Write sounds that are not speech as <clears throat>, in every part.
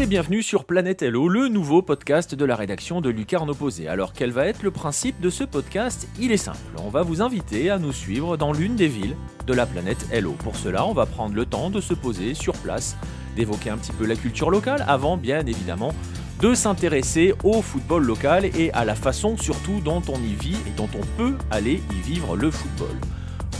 Et bienvenue sur Planète Hello, le nouveau podcast de la rédaction de Lucarne Opposé. Alors quel va être le principe de ce podcast? Il est simple, on va vous inviter à nous suivre dans l'une des villes de la planète Hello. Pour cela, on va prendre le temps de se poser sur place, d'évoquer un petit peu la culture locale avant bien évidemment de s'intéresser au football local et à la façon surtout dont on y vit et dont on peut aller y vivre le football.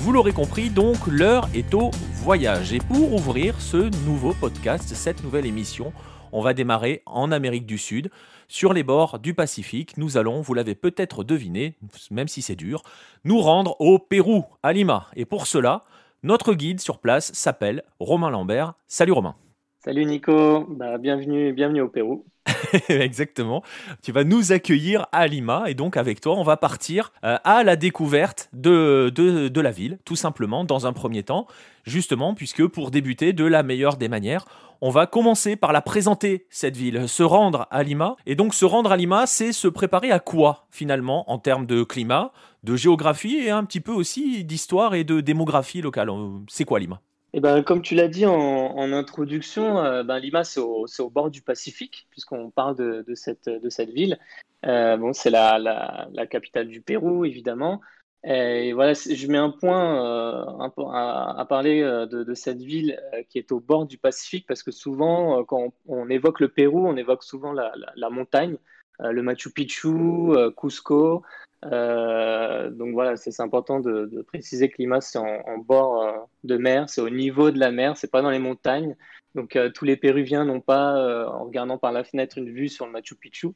Vous l'aurez compris, donc l'heure est au voyage. Et pour ouvrir ce nouveau podcast, cette nouvelle émission, on va démarrer en Amérique du Sud, sur les bords du Pacifique. Nous allons, vous l'avez peut-être deviné, même si c'est dur, nous rendre au Pérou, à Lima. Et pour cela, notre guide sur place s'appelle Romain Lambert. Salut Romain. Salut Nico, bah, bienvenue, bienvenue au Pérou. <laughs> Exactement. Tu vas nous accueillir à Lima et donc avec toi, on va partir euh, à la découverte de, de, de, la ville, tout simplement, dans un premier temps, justement, puisque pour débuter de la meilleure des manières, on va commencer par la présenter, cette ville, se rendre à Lima. Et donc se rendre à Lima, c'est se préparer à quoi, finalement, en termes de climat, de géographie et un petit peu aussi d'histoire et de démographie locale. C'est quoi Lima? Eh ben, comme tu l'as dit en, introduction, euh, ben, Lima, c'est au, bord du Pacifique, puisqu'on parle de, cette, ville. Euh, c'est la, capitale du Pérou, évidemment. Et voilà, je mets un point euh, à, à, parler euh, de, de, cette ville euh, qui est au bord du Pacifique, parce que souvent, quand on, on évoque le Pérou, on évoque souvent la, la montagne, le Machu Picchu, Cusco. Donc voilà, c'est important de, de, préciser que Lima, c'est en, en, bord de mer, c'est au niveau de la mer, c'est pas dans les montagnes. Donc tous les Péruviens n'ont pas, en regardant par la fenêtre, une vue sur le Machu Picchu.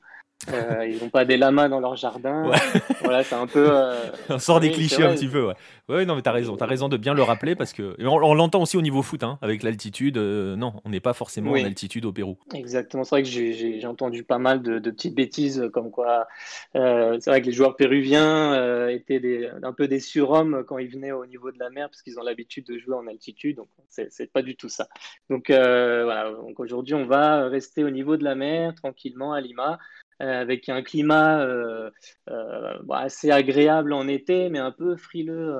Euh, <laughs> ils n'ont pas des lamas dans leur jardin. Ouais. Voilà, c'est un peu. Euh... <laughs> On sort des oui, clichés un petit peu, ouais. Ouais, non, mais t'as raison. T'as raison de bien le rappeler parce que. On, on l'entend aussi au niveau foot, hein, avec l'altitude. Euh, non, on n'est pas forcément oui. en altitude au Pérou. Exactement. C'est vrai que j'ai entendu pas mal de, de, petites bêtises comme quoi. Euh, c'est vrai que les joueurs péruviens euh, étaient des, un peu des surhommes quand ils venaient au niveau de la mer parce qu'ils ont l'habitude de jouer en altitude. Donc, c'est pas du tout ça. Donc, euh, voilà. Donc, aujourd'hui, on va rester au niveau de la mer, tranquillement, à Lima. Euh, avec un climat euh, euh, bon, assez agréable en été, mais un peu frileux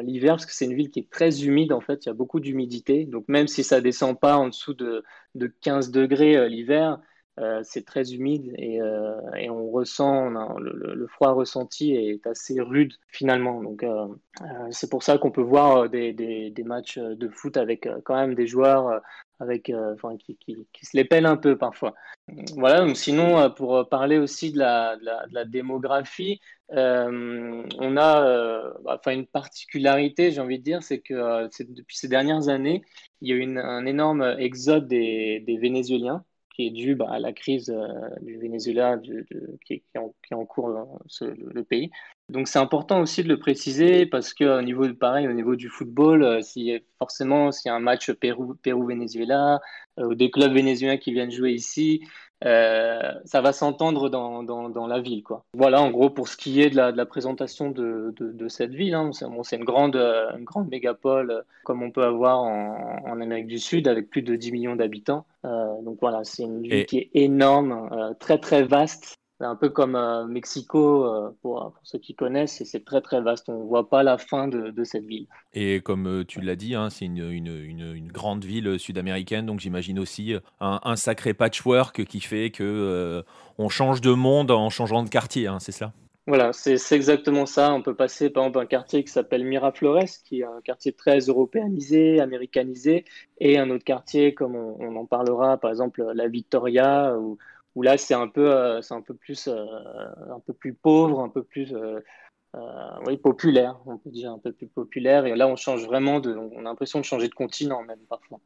l'hiver, parce que c'est une ville qui est très humide, en fait, il y a beaucoup d'humidité. Donc même si ça descend pas en dessous de, de 15 degrés l'hiver, c'est très humide et, on ressent le, froid ressenti est assez rude finalement. Donc c'est pour ça qu'on peut voir des, matchs de foot avec quand même des joueurs avec, enfin, qui, se les pèlent un peu parfois. Voilà. Sinon, pour parler aussi de la, démographie, on a enfin une particularité, j'ai envie de dire, c'est que depuis ces dernières années, il y a eu un énorme exode des, Vénézuéliens qui est due bah, à la crise euh, du Venezuela qui, qui, en, cours ce, le, pays. Donc c'est important aussi de le préciser parce que au niveau pareil au niveau du football, euh, si forcément s'il y a un match Pérou-Venezuela Pérou euh, ou des clubs vénézuéliens qui viennent jouer ici, euh, ça va s'entendre dans, dans, dans, la ville. Quoi. Voilà, en gros, pour ce qui est de la, de la présentation de, de, de, cette ville, hein, c'est bon, une, grande, une grande mégapole comme on peut avoir en, en Amérique du Sud avec plus de 10 millions d'habitants. Euh, donc voilà, c'est une ville Et... qui est énorme, euh, très très vaste. Un peu comme euh, Mexico, euh, pour, pour, ceux qui connaissent, c'est très très vaste. On ne voit pas la fin de, de cette ville. Et comme euh, tu l'as dit, hein, c'est une, une, une, une, grande ville sud-américaine, donc j'imagine aussi un, un, sacré patchwork qui fait que euh, on change de monde en changeant de quartier, hein, c'est ça voilà, c'est exactement ça. On peut passer par exemple un quartier qui s'appelle Miraflores, qui est un quartier très européanisé, américanisé, et un autre quartier, comme on, on en parlera, par exemple la Victoria, ou là c'est un peu euh, c'est un peu plus euh, un peu plus pauvre, un peu plus euh, oui populaire, on peut dire un peu plus populaire. Et là on change vraiment de, on a l'impression de changer de continent même parfois.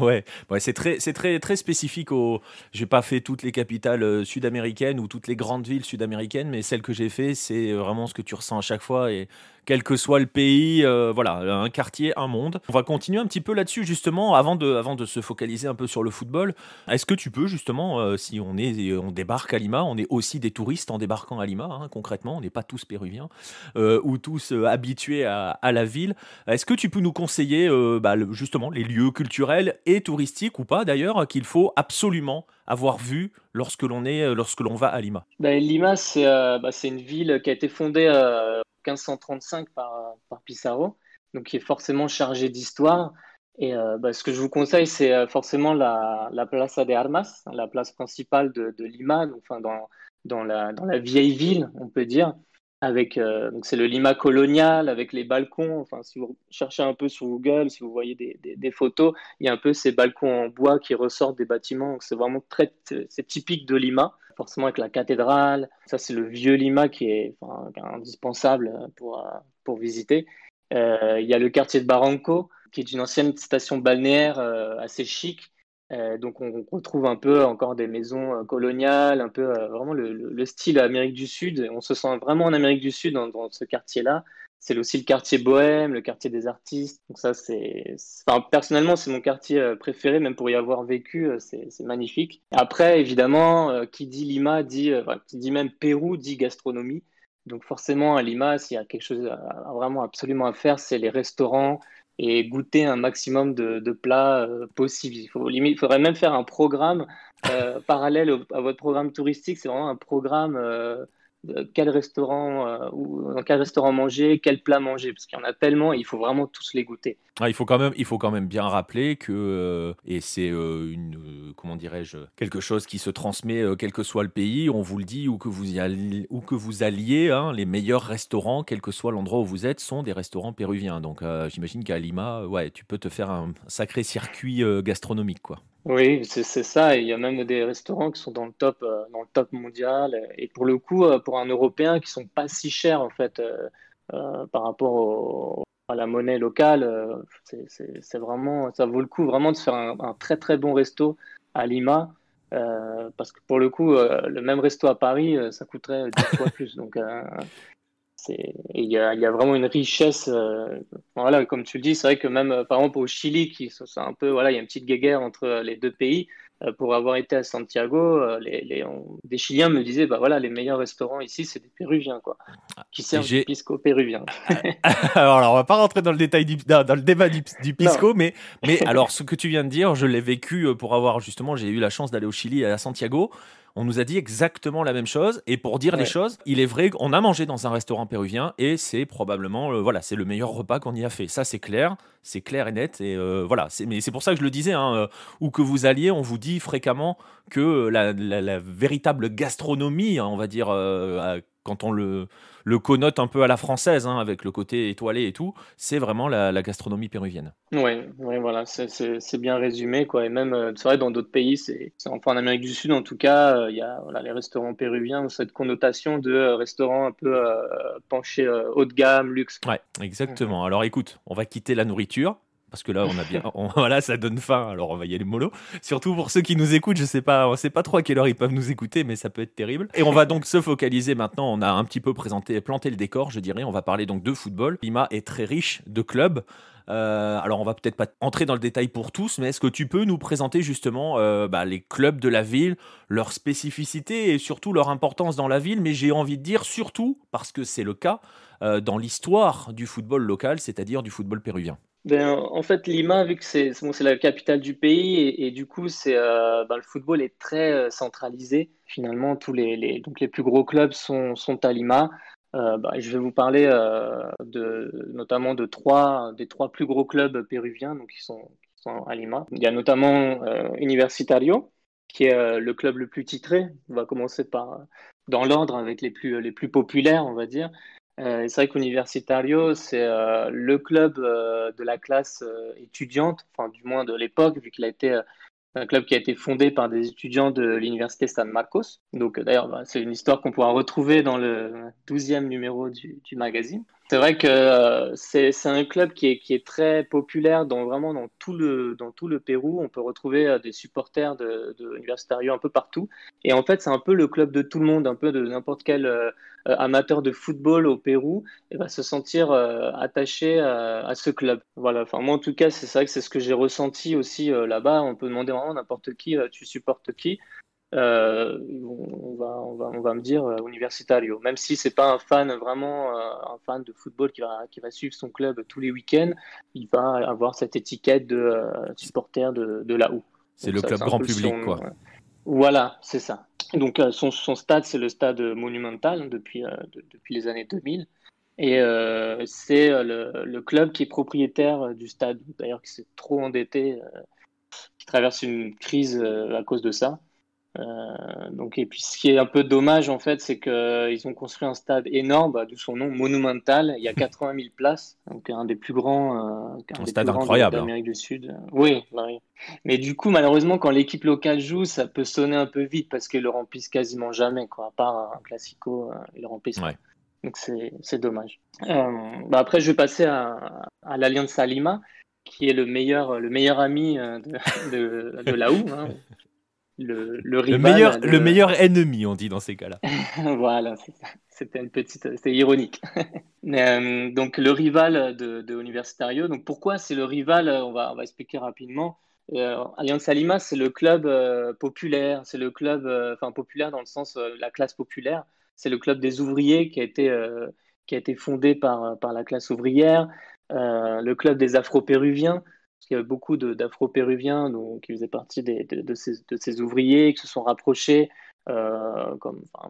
<laughs> ouais, ouais c'est très c'est très très spécifique au. J'ai pas fait toutes les capitales sud-américaines ou toutes les grandes villes sud-américaines, mais celle que j'ai fait, c'est vraiment ce que tu ressens à chaque fois quel que soit le pays, euh, voilà, un quartier, un monde. On va continuer un petit peu là-dessus justement avant de, avant de se focaliser un peu sur le football. Est-ce que tu peux justement, euh, si on est, on débarque à Lima, on est aussi des touristes en débarquant à Lima, hein, concrètement, on n'est pas tous péruviens euh, ou tous euh, habitués à, la ville. Est-ce que tu peux nous conseiller euh, bah, justement les lieux culturels et touristiques ou pas d'ailleurs qu'il faut absolument avoir vu lorsque l'on est lorsque l'on va à Lima? Ben, Lima, c'est euh, bah, une ville qui a été fondée euh, 1535 par, par Pissarro, donc qui est forcément chargé d'histoire. Et bah, ce que je vous conseille, c'est forcément la, la Plaza de Armas, la place principale de, Lima, enfin dans, la, vieille ville, on peut dire avec donc c'est le Lima colonial avec les balcons. Enfin, si vous cherchez un peu sur Google, si vous voyez des, des, photos, il y a un peu ces balcons en bois qui ressortent des bâtiments. C'est vraiment très c'est typique de Lima. Forcément avec la cathédrale. Ça c'est le vieux Lima qui est indispensable pour pour visiter. Euh, il y a le quartier de Barranco qui est une ancienne station balnéaire euh, assez chic euh, donc on retrouve un peu encore des maisons euh, coloniales, un peu euh, vraiment le, style Amérique du Sud. On se sent vraiment en Amérique du Sud dans, ce quartier-là. C'est aussi le quartier bohème, le quartier des artistes. Donc ça, c'est, personnellement, c'est mon quartier préféré, même pour y avoir vécu, c'est, magnifique. Après, évidemment, qui dit Lima dit, qui dit même Pérou dit gastronomie. Donc forcément, à Lima, s'il y a quelque chose vraiment absolument à faire, c'est les restaurants, et goûter un maximum de, plats euh, possibles. Il, faudrait même faire un programme euh, <laughs> parallèle à votre programme touristique. C'est vraiment un programme euh, quel restaurant euh, ou dans quel restaurant manger, quel plat manger, parce qu'il y en a tellement, il faut vraiment tous les goûter. Ah, il faut quand même, il faut quand même bien rappeler que euh, et c'est euh, une comment dirais-je quelque chose qui se transmet quel que soit le pays. On vous le dit où que vous y alliez, où que vous alliez, hein, les meilleurs restaurants, quel que soit l'endroit où vous êtes, sont des restaurants péruviens. Donc j'imagine qu'à Lima, ouais, tu peux te faire un sacré circuit gastronomique, quoi. Oui, c'est ça. il y a même des restaurants qui sont dans le top, euh, dans le top mondial. Et pour le coup, euh, pour un Européen, qui sont pas si chers en fait euh, par rapport à la monnaie locale, c'est vraiment, ça vaut le coup vraiment de se faire un, très très bon resto à Lima. parce que pour le coup, le même resto à Paris, ça coûterait 10 fois <laughs> plus. Donc, il y, a, vraiment une richesse. Euh, voilà, comme tu le dis, c'est vrai que même euh, par exemple au Chili, qui c'est un peu voilà, il y a une petite guéguerre entre euh, les deux pays. pour avoir été à Santiago, les, des Chiliens me disaient bah voilà, les meilleurs restaurants ici, c'est des Péruviens quoi, qui servent du pisco péruvien. <laughs> alors, alors, on va pas rentrer dans le détail dans, le débat du, pisco, mais mais <laughs> alors ce que tu viens de dire, je l'ai vécu pour avoir justement, j'ai eu la chance d'aller au Chili et à Santiago on nous a dit exactement la même chose. Et pour dire les choses, il est vrai qu'on a mangé dans un restaurant péruvien et c'est probablement euh, voilà, c'est le meilleur repas qu'on y a fait. Ça, c'est clair, c'est clair et net. Et euh, voilà, mais c'est pour ça que je le disais, hein, euh, où que vous alliez, on vous dit fréquemment que la, véritable gastronomie, hein, on va dire, quand on le, le connote un peu à la française, hein, avec le côté étoilé et tout, c'est vraiment la, gastronomie péruvienne. Oui, ouais, voilà, c'est bien résumé. Quoi. Et même, euh, c'est vrai, dans d'autres pays, c'est enfin en Amérique du Sud, en tout cas, euh, il y a voilà, les restaurants péruviens ont cette connotation de euh, restaurant un peu penché haut de gamme, luxe. Ouais, exactement. Alors écoute, on va quitter la nourriture parce que là, on a bien, <laughs> voilà, ça donne faim. Alors, on va y aller mollo. Surtout pour ceux qui nous écoutent, je sais pas, on sait pas trop à quelle heure ils peuvent nous écouter, mais ça peut être terrible. Et on va donc se focaliser maintenant. On a un petit peu présenté, planté le décor, je dirais. On va parler donc de football. Lima est très riche de clubs. Euh, alors, on va peut-être pas entrer dans le détail pour tous, mais est-ce que tu peux nous présenter justement euh, bah, les clubs de la ville, leurs spécificités et surtout leur importance dans la ville? Mais j'ai envie de dire surtout, parce que c'est le cas, euh, dans l'histoire du football local, c'est-à-dire du football péruvien. Ben, en fait, Lima, vu que c'est bon, la capitale du pays et, du coup, euh, ben, le football est très euh, centralisé. Finalement, tous les, les, donc les plus gros clubs sont, sont à Lima. Euh, ben, je vais vous parler de, notamment de trois, des trois plus gros clubs péruviens donc, qui, sont, qui sont à Lima. Il y a notamment Universitario, qui est le club le plus titré. On va commencer par dans l'ordre avec les plus, les plus populaires, on va dire. Euh, c'est vrai qu'Universitario, c'est euh, le club euh, de la classe étudiante, enfin du moins de l'époque, vu qu'il a été un club qui a été fondé par des étudiants de l'Université San Marcos. Donc d'ailleurs, bah, c'est une histoire qu'on pourra retrouver dans le 12e numéro du, du magazine. C'est vrai que c'est un club qui est, qui est très populaire dans vraiment dans tout le dans tout le Pérou. On peut retrouver des supporters de, de Universitario un peu partout. Et en fait, c'est un peu le club de tout le monde, un peu de n'importe quel amateur de football au Pérou et va se sentir attaché à, ce club. Voilà. Enfin, moi en tout cas, c'est vrai que c'est ce que j'ai ressenti aussi là-bas. On peut demander vraiment n'importe qui, tu supportes qui. Euh, on, va, on, va, on, va, me dire euh, Universitario. Même si c'est pas un fan vraiment euh, un fan de football qui va, qui va suivre son club tous les week-ends, il va avoir cette étiquette de supporter de, de la OU. C'est le club grand public, quoi. Voilà, c'est ça. Donc son, son stade, c'est le stade monumental depuis, depuis les années 2000. Et c'est le, club qui est propriétaire du stade, d'ailleurs qui s'est trop endetté, qui traverse une crise à cause de ça. Euh, donc, et puis ce qui est un peu dommage en fait, c'est qu'ils ont construit un stade énorme, bah, d'où son nom, monumental. Il y a <laughs> 80 000 places, donc un des plus grands, euh, un, stade incroyable hein. d'Amérique du Sud. Oui, bah oui, mais du coup, malheureusement, quand l'équipe locale joue, ça peut sonner un peu vite parce qu'ils le remplissent quasiment jamais, quoi. À part un classico, euh, ils le remplissent. Donc c'est dommage. Euh, bah, après, je vais passer à, à l'Alliance Lima, qui est le meilleur, le meilleur ami de, <laughs> de, de la OU. Hein. Le, le, meilleur, le meilleur ennemi, on dit dans ces cas-là. <laughs> voilà, c'était une petite, c'était ironique. <laughs> Euh, donc le rival de, de, Universitario. Donc pourquoi c'est le rival On va, on va expliquer rapidement. Euh, Allianz Lima, c'est le club euh, populaire, c'est le club, euh, enfin populaire dans le sens la classe populaire. C'est le club des ouvriers qui a été qui a été fondé par par la classe ouvrière. le club des Afro-péruviens parce qu'il y avait beaucoup d'Afro-Péruviens qui faisaient partie de, ces, ouvriers, qui se sont rapprochés euh,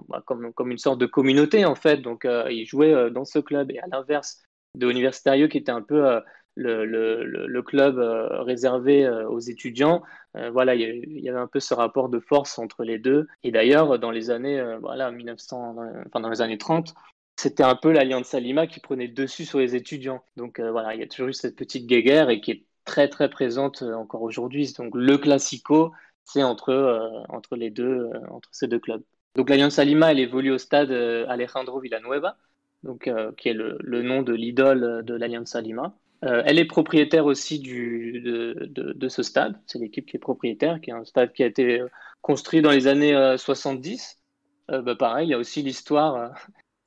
bah, comme, comme, une sorte de communauté, en fait. Donc, euh, ils jouaient euh, dans ce club. Et à l'inverse de Universitario, qui était un peu le, club réservé aux étudiants, voilà, il y, avait un peu ce rapport de force entre les deux. Et d'ailleurs, dans les années, voilà, 1900, enfin, dans les années 30, c'était un peu l'Alliance Salima qui prenait le dessus sur les étudiants. Donc voilà, il y a toujours eu cette petite guéguerre et qui est très très présente euh, encore aujourd'hui. Donc le classico, c'est entre, euh, entre les deux, euh, entre ces deux clubs. Donc l'Alliance Lima, elle évolue au stade Alejandro Villanueva, donc, qui est le, le nom de l'idole de l'Alliance Lima. elle est propriétaire aussi du, de, de, ce stade. C'est l'équipe qui est propriétaire, qui est un stade qui a été construit dans les années 70. Bah, pareil, il y a aussi l'histoire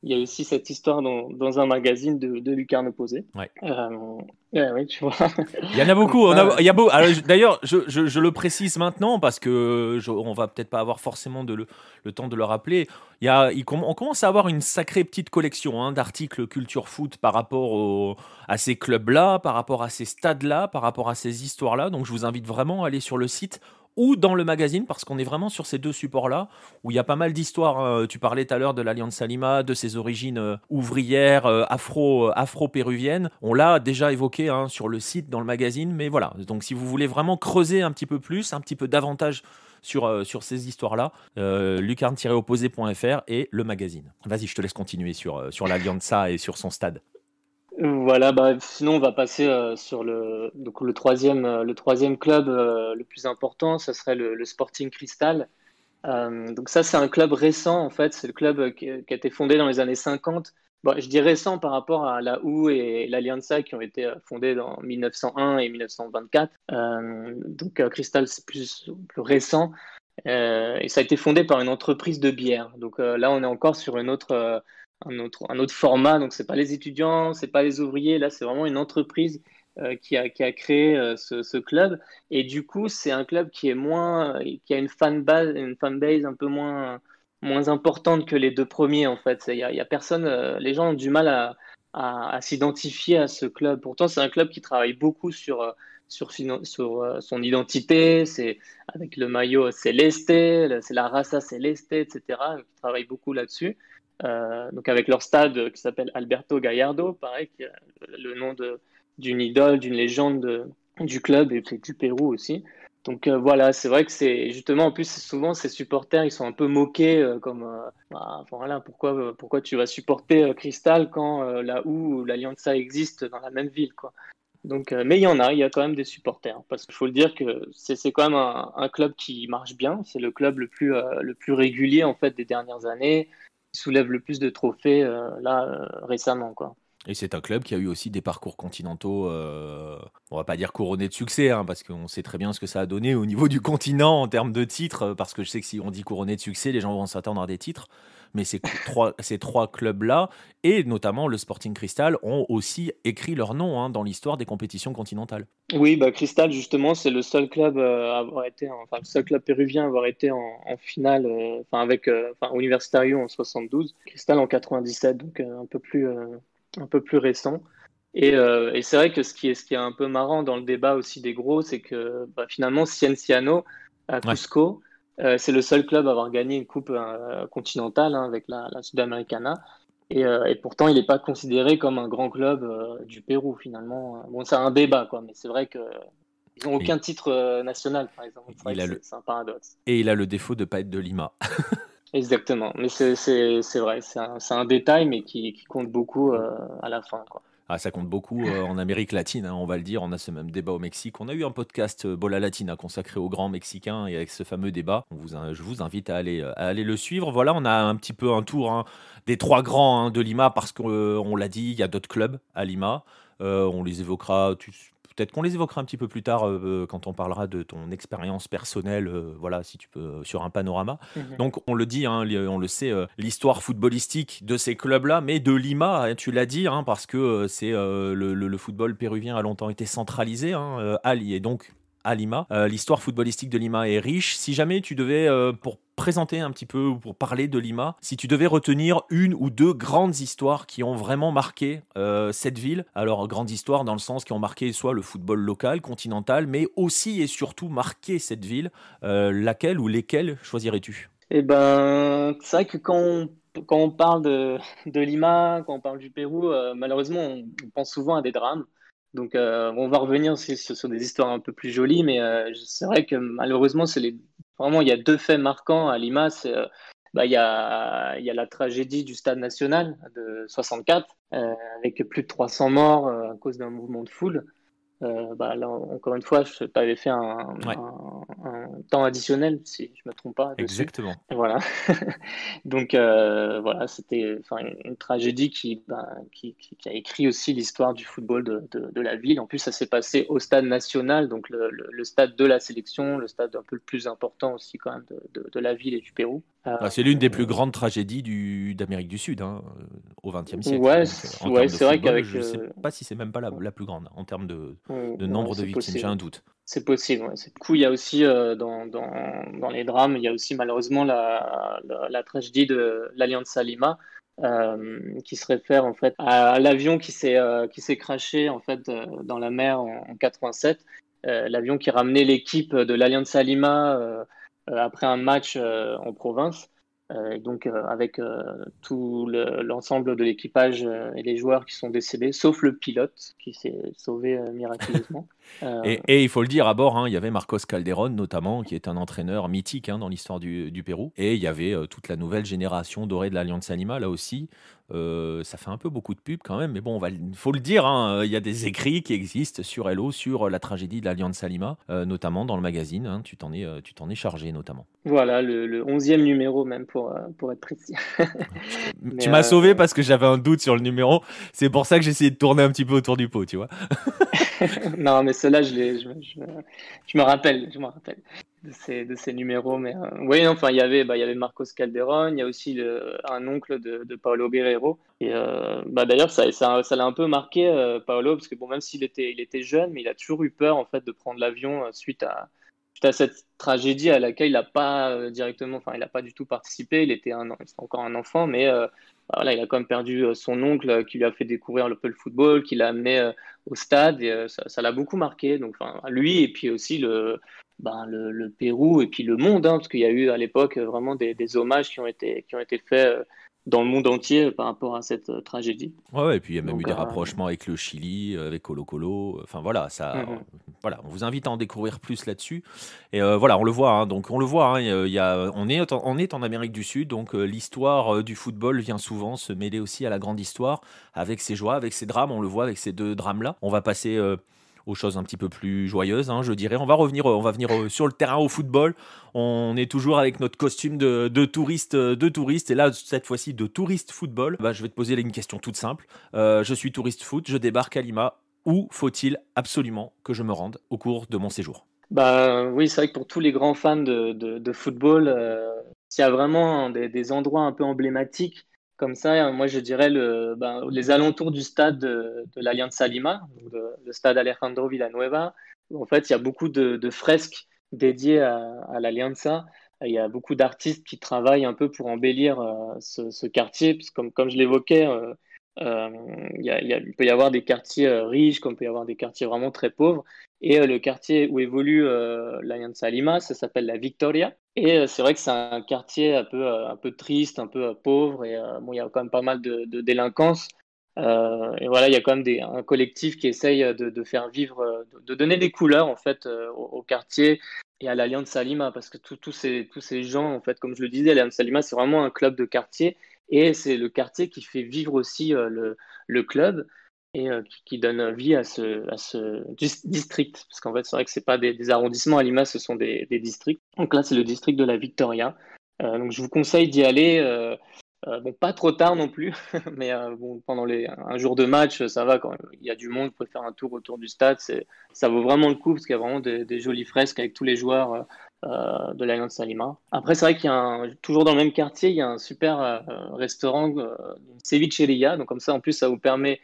il y a aussi cette histoire dans, dans un magazine de, de Lucarne Opposé. Ouais. Euh, tu vois. Il y en a beaucoup. On a, il y a beau, d'ailleurs, je, je, je, le précise maintenant parce que je, on va peut-être pas avoir forcément de le, le, temps de le rappeler. Il y a, il, on commence à avoir une sacrée petite collection hein, d'articles culture foot par rapport au, à ces clubs-là, par rapport à ces stades-là, par rapport à ces histoires-là. Donc, je vous invite vraiment à aller sur le site ou dans le magazine, parce qu'on est vraiment sur ces deux supports-là, où il y a pas mal d'histoires. Hein. Tu parlais tout à l'heure de l'Alliance Salima, de ses origines euh, ouvrières, euh, afro, euh, afro-péruviennes. On l'a déjà évoqué hein, sur le site, dans le magazine, mais voilà. Donc si vous voulez vraiment creuser un petit peu plus, un petit peu davantage sur, sur ces histoires-là, lucarne-opposé.fr et le magazine. Vas-y, je te laisse continuer sur, sur l'Allianza et sur son stade. Voilà, bah, sinon on va passer euh, sur le, donc le, troisième, euh, le troisième club euh, le plus important, ce serait le, Sporting Cristal. donc ça c'est un club récent en fait, c'est le club qui, a été fondé dans les années 50. Bon, je dis récent par rapport à la OU et l'Alianza qui ont été fondés en 1901 et 1924. donc Cristal c'est plus, plus récent et ça a été fondé par une entreprise de bière. Donc là on est encore sur une autre un autre, un autre format. Donc, ce n'est pas les étudiants, ce n'est pas les ouvriers. Là, c'est vraiment une entreprise euh, qui, a, qui, a, créé euh, ce, club. Et du coup, c'est un club qui, est moins, qui a une fanbase, une fanbase un peu moins, moins importante que les deux premiers, en fait. Il y a, personne, euh, les gens ont du mal à, à, s'identifier à ce club. Pourtant, c'est un club qui travaille beaucoup sur sur, sur son identité, c'est avec le maillot céleste, c'est la raça céleste, etc. Qui travaille beaucoup là-dessus. Euh, donc avec leur stade qui s'appelle Alberto Gallardo, pareil, le nom d'une idole, d'une légende du club et du Pérou aussi. Donc euh, voilà, c'est vrai que c'est justement en plus souvent ces supporters ils sont un peu moqués euh, comme bah, voilà pourquoi pourquoi tu vas supporter Cristal quand là où l'Alianza existe dans la même ville quoi. Donc mais il y en a, il y a quand même des supporters parce qu'il faut le dire que c'est quand même un, un, club qui marche bien, c'est le club le plus le plus régulier en fait des dernières années soulève le plus de trophées euh, là euh, récemment. Quoi. Et c'est un club qui a eu aussi des parcours continentaux, euh, on va pas dire couronnés de succès, hein, parce qu'on sait très bien ce que ça a donné au niveau du continent en termes de titres, parce que je sais que si on dit couronné de succès, les gens vont s'attendre à des titres mais ces trois, ces trois clubs-là, et notamment le Sporting Cristal, ont aussi écrit leur nom hein, dans l'histoire des compétitions continentales. Oui, bah, Cristal, justement, c'est le seul club euh, à avoir été, enfin, le seul club péruvien à avoir été en, finale, euh, enfin, avec euh, enfin, Universitario en 72, Cristal en 97, donc un, peu plus, un peu plus récent. Et, et c'est vrai que ce qui, est, ce qui est un peu marrant dans le débat aussi des gros, c'est que bah, finalement, Cienciano à Cusco, euh, c'est le seul club à avoir gagné une coupe euh, continentale hein, avec la, la Sudamericana. Et, et pourtant, il n'est pas considéré comme un grand club du Pérou, finalement. Bon, c'est un débat, quoi, mais c'est vrai que ils n'ont aucun titre euh, national, par exemple. C'est un paradoxe. Et il a le défaut de ne pas être de Lima. <laughs> Exactement. Mais c'est vrai, c'est un, un, détail, mais qui, qui compte beaucoup euh, à la fin. Quoi. Ah, ça compte beaucoup euh, en Amérique latine, hein, on va le dire. On a ce même débat au Mexique. On a eu un podcast Bola Latina consacré aux grands Mexicains et avec ce fameux débat, je vous invite à aller, à aller le suivre. Voilà, on a un petit peu un tour hein, des trois grands hein, de Lima parce qu'on l'a dit, il y a d'autres clubs à Lima. on les évoquera. Tu, Peut-être qu'on les évoquera un petit peu plus tard euh, euh, quand on parlera de ton expérience personnelle, euh, voilà, si tu peux, sur un panorama. Mhm. Donc, on le dit, hein, on le sait, l'histoire footballistique de ces clubs-là, mais de Lima, hein, tu l'as dit, hein, parce que c'est le, football péruvien a longtemps été centralisé à Ali, et donc Lima. Euh, l'histoire footballistique de Lima est riche. Si jamais tu devais, euh, pour présenter un petit peu ou pour parler de Lima, si tu devais retenir une ou deux grandes histoires qui ont vraiment marqué euh, cette ville, alors grandes histoires dans le sens qui ont marqué soit le football local, continental, mais aussi et surtout marqué cette ville, laquelle ou lesquelles choisirais-tu? Eh ben, c'est vrai que quand on parle de, Lima, quand on parle du Pérou, malheureusement, on, pense souvent à des drames. Donc, euh, on va revenir sur, des histoires un peu plus jolies, mais euh, c'est vrai que malheureusement, c'est les... vraiment, il y a deux faits marquants à Lima. Euh, bah, il, y a, il y a la tragédie du Stade national de 64, avec plus de 300 morts à cause d'un mouvement de foule. Euh, bah, là, encore une fois, tu avais fait un, temps additionnel, si je ne me trompe pas. Exactement. Voilà. <laughs> Donc, euh, voilà, c'était une, tragédie bah, qui, qui, a écrit aussi l'histoire du football de, de, la ville. En plus, ça s'est passé au stade national, donc le, le, stade de la sélection, le stade un peu le plus important aussi, quand même, de, de la ville et du Pérou. Ah, c'est l'une des plus grandes tragédies d'Amérique du Sud hein, au XXe siècle. Ouais, c'est vrai qu'avec. Je ne sais euh, pas si c'est même pas la, plus grande en termes de, nombre de victimes, j'ai un doute. C'est possible. Du coup, il y a aussi euh, dans, dans, dans, les drames, il y a aussi malheureusement la, la, tragédie de l'Alliance Lima. Euh, qui se réfère en fait à l'avion qui s'est qui s'est crashé en fait dans la mer en, en 87 l'avion qui ramenait l'équipe de l'Alliance Lima euh, après un match euh, en province. Euh, donc avec tout l'ensemble de l'équipage et les joueurs qui sont décédés, sauf le pilote qui s'est sauvé miraculeusement. Et, et, il faut le dire à bord, hein, il y avait Marcos Calderon notamment, qui est un entraîneur mythique hein, dans l'histoire du, du, Pérou. Et il y avait toute la nouvelle génération dorée de l'Alliance Anima là aussi, euh, ça fait un peu beaucoup de pub quand même, mais bon, il faut le dire, hein, il y a des écrits qui existent sur Hello sur la tragédie de l'Alliance Salima, euh, notamment dans le magazine. Hein, tu t'en es, euh, tu t'en es chargé notamment. Voilà, le, 11e numéro même pour, pour être précis. <laughs> tu m'as sauvé parce que j'avais un doute sur le numéro. C'est pour ça que j'ai essayé de tourner un petit peu autour du pot, tu vois. <laughs> <laughs> non, mais cela, je, me rappelle, je me rappelle de ces, numéros. Mais euh, oui, enfin, il y avait, bah, il y avait Marcos Calderon, il y a aussi un oncle de, Paolo Guerrero. Et euh, bah, d'ailleurs, ça l'a un peu marqué euh, Paolo, parce que bon, même s'il était, il était jeune, mais il a toujours eu peur en fait de prendre l'avion suite à à cette tragédie à laquelle il n'a pas directement, enfin, il n'a pas du tout participé. Il était, encore un enfant, mais voilà, il a quand même perdu son oncle qui lui a fait découvrir le football, qui l'a amené au stade et ça l'a beaucoup marqué. Donc, lui et puis aussi le, ben, le, Pérou et puis le monde, hein, parce qu'il y a eu à l'époque vraiment des, hommages qui ont été, qui ont été faits euh, dans le monde entier par rapport à cette euh, tragédie. Ouais, et puis il y a même eu des euh, rapprochements avec le Chili, avec Colo Colo. Enfin voilà, ça, mm-hmm. voilà, on vous invite à en découvrir plus là-dessus. Et voilà, on le voit. Hein, donc on le voit. Hein, y a, on est, on est en Amérique du Sud, donc l'histoire du football vient souvent se mêler aussi à la grande histoire, avec ses joies, avec ses drames. On le voit avec ces deux drames-là. On va passer aux choses un petit peu plus joyeuses, hein, je dirais. On va revenir, on va venir euh, sur le terrain au football. On est toujours avec notre costume de, de touriste, euh, de touriste, et là cette fois-ci de touriste football. Bah, je vais te poser une question toute simple. Euh, je suis touriste foot, je débarque à Lima. Où faut-il absolument que je me rende au cours de mon séjour? Bah, oui, c'est vrai que pour tous les grands fans de, de, football, s'il y a vraiment des, endroits un peu emblématiques comme ça, moi je dirais ben, les alentours du stade de, de l'Alianza Lima, le stade Alejandro Villanueva. En fait, il y a beaucoup de, fresques dédiées à, l'Alianza. Il y a beaucoup d'artistes qui travaillent un peu pour embellir euh, ce, quartier, comme, comme je l'évoquais, euh, il, peut y avoir des quartiers riches, comme il peut y avoir des quartiers vraiment très pauvres. Et le quartier où évolue l'Alianza Lima, ça s'appelle la Victoria. Et c'est vrai que c'est un quartier un peu, un peu triste, un peu pauvre, et bon, il y a quand même pas mal de, de délinquance. Euh, et voilà, il y a quand même un collectif qui essaye de, faire vivre, de, donner des couleurs en fait euh, au, quartier et à l'Alliance Salima, parce que tous ces, ces gens, en fait, comme je le disais, l'Alliance Salima, c'est vraiment un club de quartier et c'est le quartier qui fait vivre aussi euh, le, le, club et qui, donne vie à ce, à ce district. Parce qu'en fait, c'est vrai que ce pas des, des, arrondissements à Lima, ce sont des, des districts. Donc là, c'est le district de la Victoria. donc je vous conseille d'y aller. Euh, bon, pas trop tard non plus, <laughs> mais euh, bon, pendant les, un jour de match, ça va quand. Il y a du monde, vous pouvez faire un tour autour du stade. Ça vaut vraiment le coup parce qu'il y a vraiment des, jolies fresques avec tous les joueurs euh, de l'Alliance Lima. Après, c'est vrai qu'il y a toujours dans le même quartier, il y a un super restaurant, une cevicheria. Donc, comme ça, en plus, ça vous permet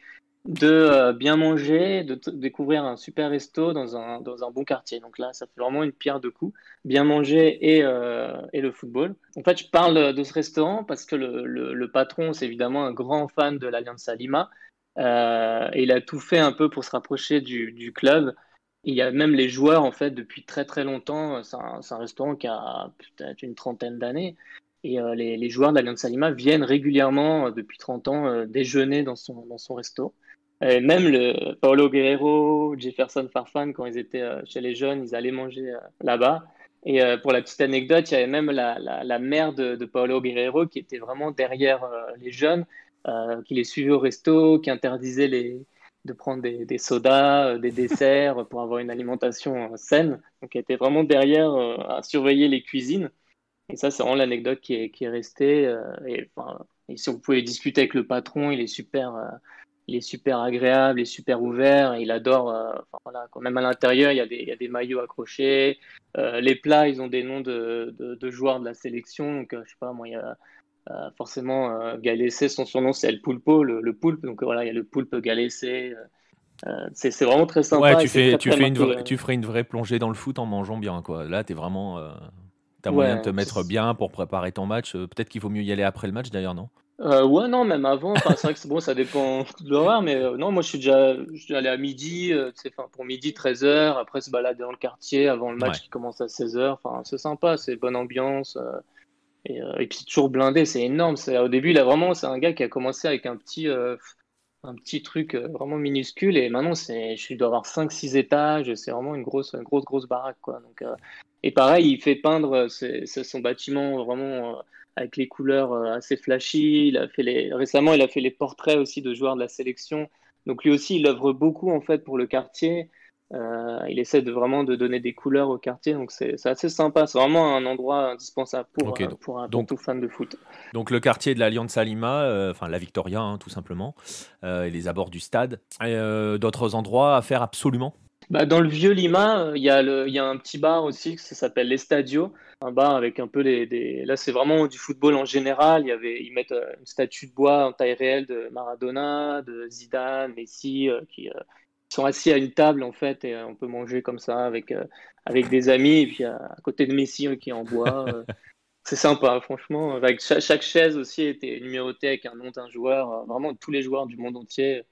de euh, bien manger, de découvrir un super resto dans un, dans un bon quartier. Donc là, ça fait vraiment une pierre de coups. Bien manger et, euh, et le football. En fait, je parle de ce restaurant parce que le, le, patron, c'est évidemment un grand fan de l'Alianza Lima. Euh, et il a tout fait un peu pour se rapprocher du, du, club. Il y a même les joueurs, en fait, depuis très très longtemps. C'est un, restaurant qui a peut-être une trentaine d'années. Et les, les, joueurs d'Alianza Lima viennent régulièrement, depuis 30 ans, déjeuner dans son, dans son resto même le Paolo Guerrero, Jefferson Farfan, quand ils étaient euh, chez les jeunes, ils allaient manger euh, là-bas. Et euh, pour la petite anecdote, il y avait même la, la, mère de, de, Paolo Guerrero qui était vraiment derrière les jeunes, qui les suivait au resto, qui interdisait les, de prendre des, sodas, des desserts pour avoir une alimentation saine. Donc, elle était vraiment derrière à surveiller les cuisines. Et ça, c'est vraiment l'anecdote qui est, qui est restée. et, enfin, si vous pouvez discuter avec le patron, il est super il est super agréable, il est super ouvert, il adore. Euh, voilà, quand même à l'intérieur, il, il, y a des maillots accrochés. Euh, les plats, ils ont des noms de, de, joueurs de la sélection. Donc, euh, je sais pas, moi, il y a forcément Galessé, son surnom c'est El Pulpo, le, le, poulpe. Donc voilà, il y a le poulpe Galessé. c'est vraiment très sympa. Ouais, tu, fais, tu, fais une tu ferais une vraie plongée dans le foot en mangeant bien. Quoi. Là, tu vraiment. T'as moyen de te mettre bien pour préparer ton match. Peut-être qu'il vaut mieux y aller après le match d'ailleurs, non? Euh, ouais, non, même avant. c'est vrai que bon, ça dépend de l'horaire, mais euh, non, moi je suis déjà allé à midi, euh, enfin, pour midi, 13h, après se balader dans le quartier avant le match qui commence à 16h. Enfin, c'est sympa, c'est bonne ambiance. Euh, et, puis toujours blindé, c'est énorme. Au début, là vraiment, c'est un gars qui a commencé avec un petit, un petit truc vraiment minuscule, et maintenant, je dois avoir 5-6 étages, c'est vraiment une grosse, une grosse, grosse baraque, quoi. Et pareil, il fait peindre son bâtiment vraiment avec les couleurs euh, assez flashy. Il a fait les... Récemment, il a fait les portraits aussi de joueurs de la sélection. Donc lui aussi, il œuvre beaucoup en fait pour le quartier. Euh, il essaie de vraiment de donner des couleurs au quartier, donc c'est assez sympa. C'est vraiment un endroit indispensable pour, euh, pour un tout fan de foot. Donc le quartier de l'Alliance Lima, enfin la Victoria hein, tout simplement, et les abords du stade. D'autres endroits à faire absolument? Bah, dans le vieux Lima, il y, a y a un petit bar aussi, ça s'appelle l'Estadio, un bar avec un peu les... Des... Là, c'est vraiment du football en général. Il y avait, ils mettent euh, une statue de bois en taille réelle de Maradona, de Zidane, Messi, euh, qui euh, sont assis à une table, en fait, et on peut manger comme ça avec, avec des amis, et puis à, côté de Messi qui est en bois. <laughs> c'est sympa, franchement. Avec chaque, chaise aussi était numérotée avec un nom d'un joueur, vraiment tous les joueurs du monde entier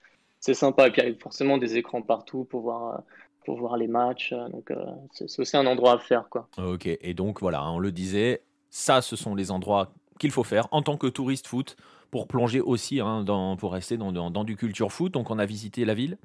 c'est sympa. Et puis, il y a forcément des écrans partout pour voir, pour voir les matchs. Donc, euh, c'est aussi un endroit à faire. Quoi. Ok, et donc voilà, on le disait, ça, ce sont les endroits qu'il faut faire en tant que touriste foot pour plonger aussi, hein, dans, pour rester dans, dans, du culture foot. Donc, on a visité la ville.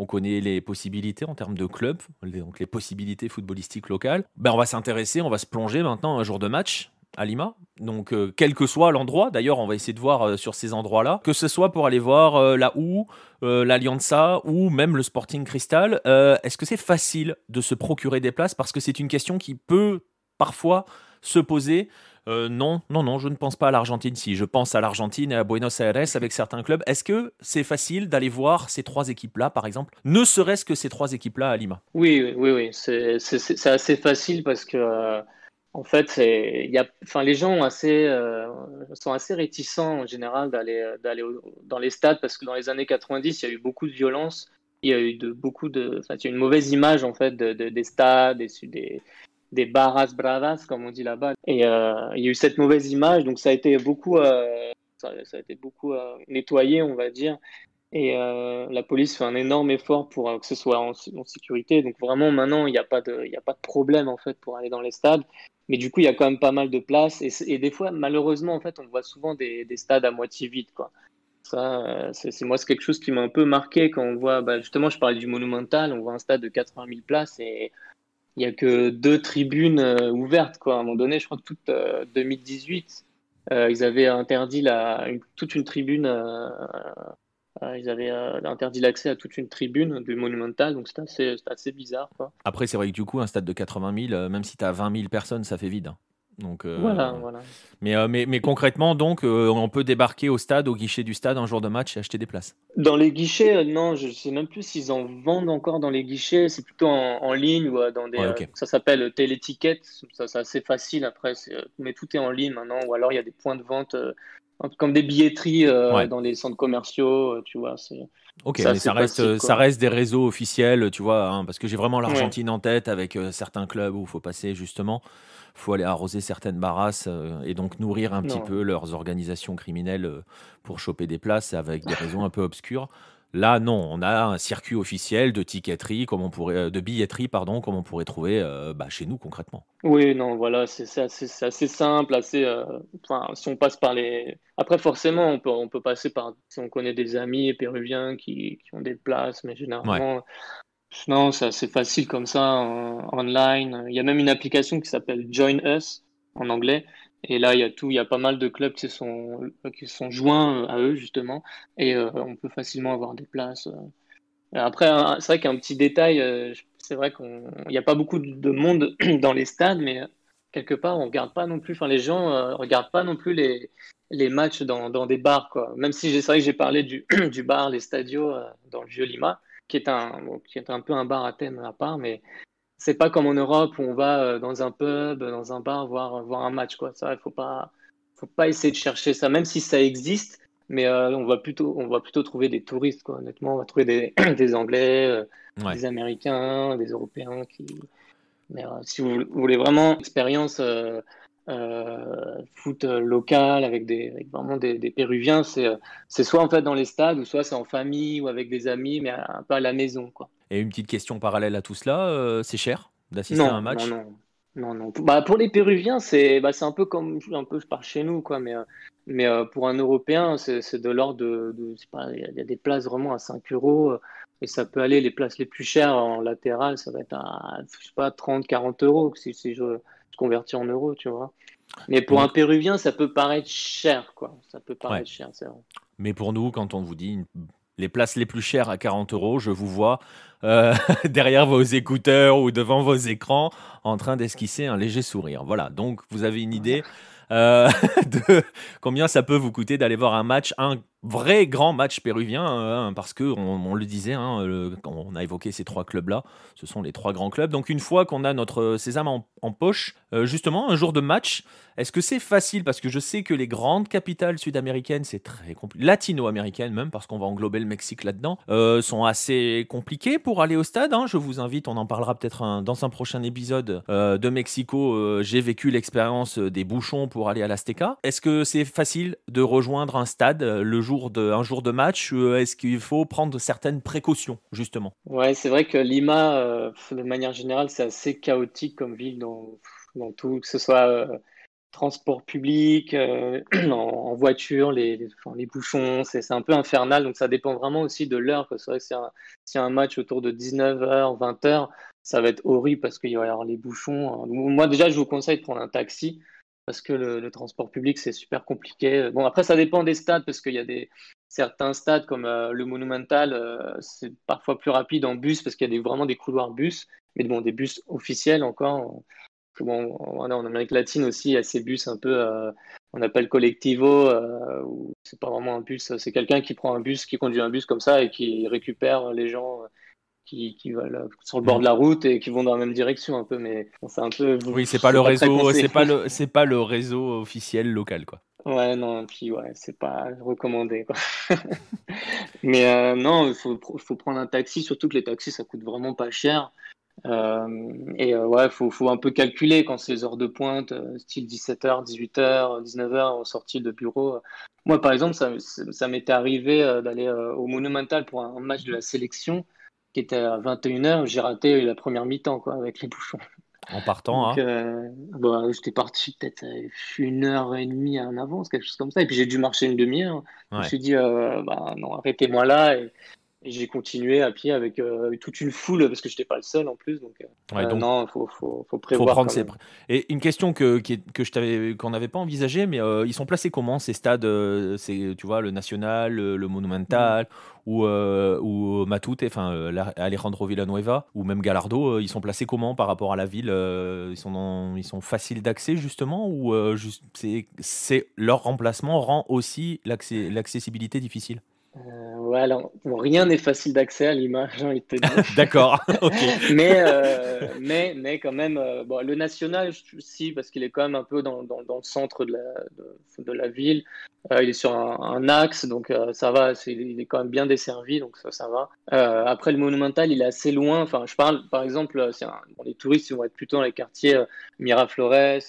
On connaît les possibilités en termes de club, les possibilités footballistiques locales. Ben, on va s'intéresser, on va se plonger maintenant un jour de match à Lima. Donc, euh, quel que soit l'endroit, d'ailleurs, on va essayer de voir euh, sur ces endroits-là, que ce soit pour aller voir euh, la OU, l'Alianza ou même le Sporting Cristal. Est-ce que c'est facile de se procurer des places? Parce que c'est une question qui peut parfois se poser. Non, non, non, je ne pense pas à l'Argentine. Si je pense à l'Argentine et à Buenos Aires avec certains clubs, est-ce que c'est facile d'aller voir ces trois équipes-là, par exemple? Ne serait-ce que ces trois équipes-là à Lima Oui, oui, oui, c'est assez facile parce que en fait, y a, les gens euh, sont assez réticents en général d'aller, dans les stades parce que dans les années 90, il y a eu beaucoup de violence. Il y a eu de, beaucoup de, enfin, une mauvaise image en fait de, des stades, des, des, des barras bravas comme on dit là-bas. Et euh, il y a eu cette mauvaise image, donc ça a été beaucoup, euh, ça, a été beaucoup nettoyé, on va dire. Et la police fait un énorme effort pour que ce soit en, sécurité. Donc vraiment, maintenant, il n'y a, pas de, a pas de problème en fait pour aller dans les stades. Mais du coup, il y a quand même pas mal de place. Et, des fois, malheureusement, en fait, on voit souvent des, des stades à moitié vides. Quoi. Ça, euh, c'est moi, c'est quelque chose qui m'a un peu marqué quand on voit, bah, justement, je parlais du Monumental, on voit un stade de 80 000 places et il n'y a que deux tribunes euh, ouvertes. Quoi. À un moment donné, je crois que toute 2018, euh, ils avaient interdit la, toute une tribune ils avaient interdit l'accès à toute une tribune du Monumental, donc c'est assez, assez, bizarre. Quoi. Après, c'est vrai que du coup, un stade de 80 000, même si tu as 20 000 personnes, ça fait vide. Hein. Donc, euh, voilà, voilà. Mais, euh, mais, mais, concrètement, donc, euh, on peut débarquer au stade, au guichet du stade, un jour de match et acheter des places Dans les guichets, non, je ne sais même plus s'ils en vendent encore dans les guichets. C'est plutôt en, ligne ou dans des. ça s'appelle téléticket. Ça, c'est assez facile après. Mais tout est en ligne maintenant. Ou alors, il y a des points de vente comme des billetteries dans les centres commerciaux. tu vois, c'est. Ok, mais ça reste, ça reste des réseaux officiels, tu vois, hein, parce que j'ai vraiment l'Argentine en tête avec certains clubs où il faut passer justement faut aller arroser certaines barrasses euh, et donc nourrir un petit peu leurs organisations criminelles euh, pour choper des places avec des raisons un peu obscures. Là, non, on a un circuit officiel de ticketterie, comme on pourrait, euh, de billetterie, pardon, comme on pourrait trouver bah, chez nous concrètement. Oui, non, voilà, c'est assez, assez, simple, assez. si on passe par les. Après, forcément, on peut, on peut passer par. Si on connaît des amis péruviens qui, qui ont des places, mais généralement, non, c'est assez facile comme ça, online. Il y a même une application qui s'appelle Join Us en anglais. Et là, il y a tout, il y a pas mal de clubs qui sont, qui sont joints à eux, justement. Et euh, on peut facilement avoir des places. Après, c'est vrai qu'un petit détail, euh, c'est vrai qu'il n'y a pas beaucoup de monde <clears throat> dans les stades, mais quelque part, on regarde pas non plus, enfin, les gens euh, regardent pas non plus les, les matchs dans, dans des bars, quoi. Même si c'est vrai que j'ai parlé du, <clears throat> du bar, les stadios dans le Vieux Lima qui est un, qui est un peu un bar à thème à part, mais c'est pas comme en Europe où on va euh, dans un pub, dans un bar voir, voir un match. Quoi. Ça, il faut pas, faut pas essayer de chercher ça, même si ça existe. Mais euh, on va plutôt, on va plutôt trouver des touristes. Quoi. Honnêtement, on va trouver des, <clears throat> des Anglais, euh, des Américains, des Européens qui. Mais si vous, voulez vraiment une expérience foot euh, local avec, des, vraiment des, Péruviens, euh, c'est soit en fait dans les stades ou soit c'est en famille ou avec des amis, mais un peu à la maison. Quoi. Et une petite question parallèle à tout cela, c'est cher d'assister à un match? Non, non. non, Bah, pour les Péruviens, c'est bah, un peu comme un peu par chez nous, quoi. Mais, mais pour un Européen, c'est de l'ordre de, il y a des places vraiment à 5 euros et ça peut aller les places les plus chères en latéral, ça va être à je sais pas 30, 40 euros si, si je converti en euros, tu vois. Mais pour un Péruvien, ça peut paraître cher, quoi. Ça peut paraître cher, c'est vrai. Mais pour nous, quand on vous dit les places les plus chères à 40 euros, je vous vois euh, <laughs> derrière vos écouteurs ou devant vos écrans en train d'esquisser un léger sourire. Voilà, donc vous avez une idée euh, <laughs> de combien ça peut vous coûter d'aller voir un match, un vrai grand match péruvien, hein, parce que on, le disait, hein, on a évoqué ces trois clubs-là, ce sont les trois grands clubs. Donc une fois qu'on a notre sésame en, poche, euh, justement, un jour de match, est-ce que c'est facile? Parce que je sais que les grandes capitales sud-américaines, c'est très compliqué, latino-américaines même, parce qu'on va englober le Mexique là-dedans, euh, sont assez compliquées pour aller au stade. Hein. Je vous invite, on en parlera peut-être dans un prochain épisode euh, de Mexico. J'ai vécu l'expérience des bouchons pour aller à l'Azteca. Est-ce que c'est facile de rejoindre un stade le jour de, un jour de match euh, Est-ce qu'il faut prendre certaines précautions, justement? Ouais, c'est vrai que Lima, euh, de manière générale, c'est assez chaotique comme ville dans, tout, que ce soit euh, transport public, <clears throat> en, voiture, les, bouchons, c'est un peu infernal. Donc ça dépend vraiment aussi de l'heure. Que si un, un match autour de 19h, 20h, ça va être horrible parce qu'il va y avoir les bouchons. Moi, déjà, je vous conseille de prendre un taxi parce que le, transport public, c'est super compliqué. Bon, après, ça dépend des stades, parce qu'il y a des, certains stades comme euh, le Monumental, euh, c'est parfois plus rapide en bus, parce qu'il y a des, vraiment des couloirs bus, mais bon, des bus officiels encore. Bon, en Amérique latine aussi, il y a ces bus un peu, euh, on appelle collectivo, où c'est pas vraiment un bus, c'est quelqu'un qui prend un bus, qui conduit un bus comme ça et qui récupère les gens qui, qui veulent sur le bord de la route et qui vont dans la même direction un peu, mais c'est un peu. Oui, c'est pas le réseau, c'est pas le, c'est pas le réseau officiel local, quoi. Ouais, non, puis ouais, c'est pas recommandé, quoi. <laughs> mais euh, non, il faut, faut, prendre un taxi, surtout que les taxis ça coûte vraiment pas cher. et ouais, il faut, faut, un peu calculer quand c'est les heures de pointe, style 17h, 18h, 19h, en sortie de bureau. Moi, par exemple, ça, ça m'était arrivé d'aller au Monumental pour un match de la sélection qui était à 21h. J'ai raté la première mi-temps quoi, avec les bouchons. En partant, hein. Euh, bah, j'étais parti peut-être une heure et demie en avance, quelque chose comme ça. Et puis j'ai dû marcher une demi-heure. Je me suis dit, euh, bah, non, arrêtez-moi là. Et, et j'ai continué à pied avec euh, toute une foule parce que je n'étais pas le seul en plus. Donc, euh, non, il faut, faut, faut, prévoir. Faut prendre ses... Et une question que, que je t'avais qu'on n'avait pas envisagé, mais euh, ils sont placés comment ces stades C'est tu vois le National, le, Monumental ou ou Matute, enfin Alejandro Villanueva ou même Gallardo, ils sont placés comment par rapport à la ville Ils sont ils sont faciles d'accès justement ou c'est leur remplacement rend aussi l'accessibilité difficile? Euh, ouais, alors, rien n'est facile d'accès à l'image, j'ai envie de te dire. <laughs> D'accord, <laughs> mais, euh, mais, mais quand même, euh, bon, le national, si, parce qu'il est quand même un peu dans, dans, dans le centre de la, de, de la ville. Euh, il est sur un, axe, donc euh, ça va, il est quand même bien desservi, donc ça, va. Euh, après, le Monumental, il est assez loin. Enfin, je parle, par exemple, les touristes ils vont être plutôt dans les quartiers Miraflores,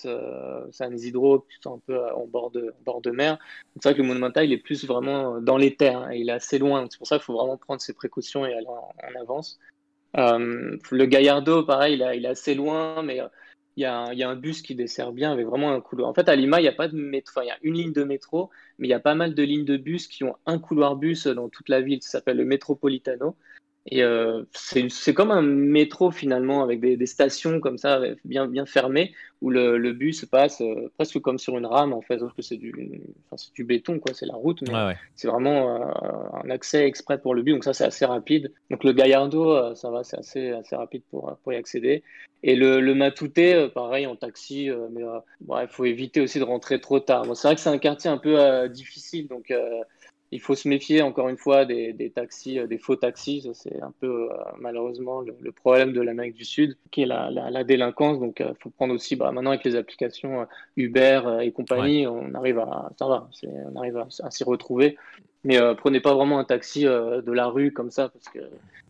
San Isidro, sont un peu en bord de, bord de mer. C'est vrai que le Monumental, il est plus vraiment dans les terres, hein, il est assez loin. C'est pour ça qu'il faut vraiment prendre ses précautions et aller en, avance. le Gallardo, pareil, il, il, est assez loin, mais il y, a un, bus qui dessert bien avec vraiment un couloir. En fait, à Lima, il y a pas de métro, enfin, il y a une ligne de métro, mais il y a pas mal de lignes de bus qui ont un couloir bus dans toute la ville. Ça s'appelle le Metropolitano. Et euh, c'est comme un métro finalement, avec des, stations comme ça, bien, bien fermées, où le, le bus passe euh, presque comme sur une rame en fait, sauf que c'est du, enfin, du béton, quoi, c'est la route, mais c'est vraiment euh, un accès exprès pour le bus, donc ça c'est assez rapide. Donc le Gallardo, ça va, c'est assez, assez rapide pour, pour y accéder. Et le, le Matouté, pareil en taxi, mais il faut éviter aussi de rentrer trop tard. Bon, c'est vrai que c'est un quartier un peu difficile, donc il faut se méfier encore une fois des, taxis, euh, des faux taxis. C'est un peu euh, malheureusement le, problème de l'Amérique du Sud, qui est la, délinquance. Donc, il euh, faut prendre aussi, bah, maintenant avec les applications Uber et compagnie, on arrive à, ça va, on arrive à, s'y retrouver. Mais prenez pas vraiment un taxi de la rue comme ça, parce que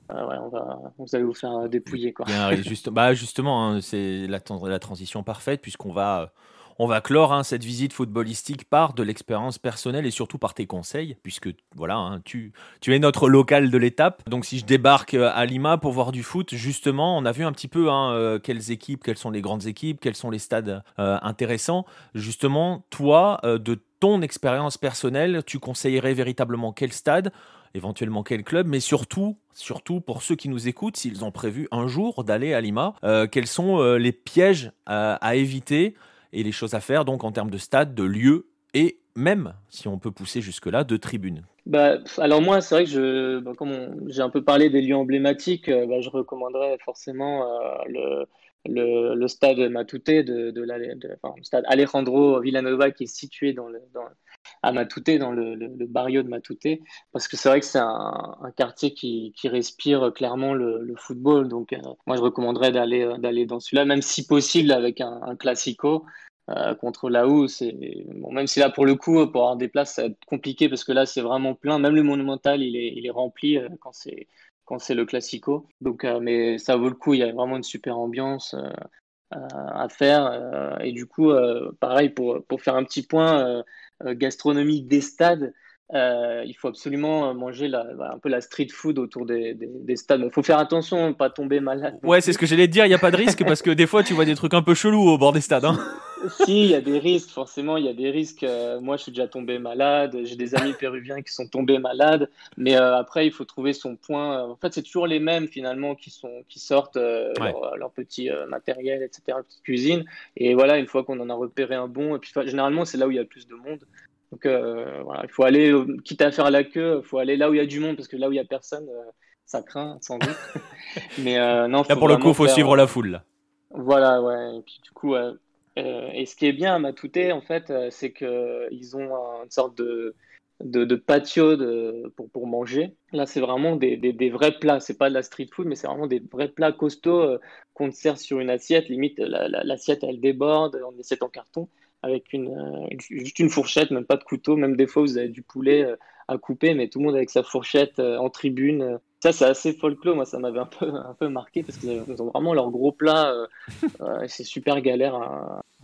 on va, vous allez vous faire dépouiller. Quoi. juste, bah, justement, hein, c'est la, la transition parfaite, puisqu'on va on va clore hein, cette visite footballistique par de l'expérience personnelle et surtout par tes conseils, puisque voilà, hein, tu, es notre local de l'étape. Donc si je débarque euh, à Lima pour voir du foot, justement, on a vu un petit peu hein, euh, quelles équipes, quelles sont les grandes équipes, quels sont les stades euh, intéressants. Justement, toi, de ton expérience personnelle, tu conseillerais véritablement quel stade éventuellement quel club, mais surtout, surtout pour ceux qui nous écoutent, s'ils ont prévu un jour d'aller à Lima, quels sont les pièges à éviter et les choses à faire donc en termes de stade, de lieu et même, si on peut pousser jusque-là, de tribune bah, Alors moi, c'est vrai que bah, comme j'ai un peu parlé des lieux emblématiques, euh, bah, je recommanderais forcément euh, le, le, stade Matute, de, de, enfin, le stade Alejandro Villanova qui est situé dans le, à Matute, dans le, barrio de Matute, parce que c'est vrai que c'est un, quartier qui, respire clairement le, football. Donc, euh, moi, je recommanderais d'aller euh, d'aller dans celui-là, même si possible avec un, classico. Euh, contre là où bon, même si là pour le coup pour avoir des places ça va être compliqué parce que là c'est vraiment plein même le monumental il est, il est rempli quand c'est quand c'est le classico donc mais ça vaut le coup il y a vraiment une super ambiance à faire et du coup pareil pour, pour faire un petit point euh, gastronomie des stades, euh, il faut absolument manger la, un peu la street food autour des, des, stades. Il faut faire attention, pas tomber malade. Ouais, c'est ce que j'allais te dire. Il n'y a pas de risque parce que des fois, tu vois des trucs un peu chelous au bord des stades. Hein. <laughs> si, il y a des risques. Forcément, il y a des risques. Euh, moi, je suis déjà tombé malade. J'ai des amis péruviens qui sont tombés malades. Mais après, il faut trouver son point. En fait, c'est toujours les mêmes finalement qui sont qui sortent leur, petit matériel, etc., petite cuisine. Et voilà, une fois qu'on en a repéré un bon, et puis généralement, c'est là où il y a le plus de monde. Donc euh, voilà, il faut aller, euh, quitte à faire la queue, il faut aller là où il y a du monde, parce que là où il n'y a personne, euh, ça craint sans doute. <laughs> Mais non, là pour le coup, il faut suivre la foule. Voilà, ouais. Et puis du coup, et ce qui est bien à Matouté, en fait, c'est qu'ils ont une sorte de, patio pour, manger. Là, c'est vraiment des, vrais plats. C'est pas de la street food, mais c'est vraiment des vrais plats costauds qu'on te sert sur une assiette. Limite, l'assiette, elle déborde, on assiette en carton avec une, euh, juste une fourchette, même pas de couteau. Même des fois, vous avez du poulet euh, à couper, mais tout le monde avec sa fourchette euh, en tribune. Ça, c'est assez folklore. Moi, ça m'avait un peu, un peu marqué parce qu'ils ont vraiment leur gros plat. c'est super galère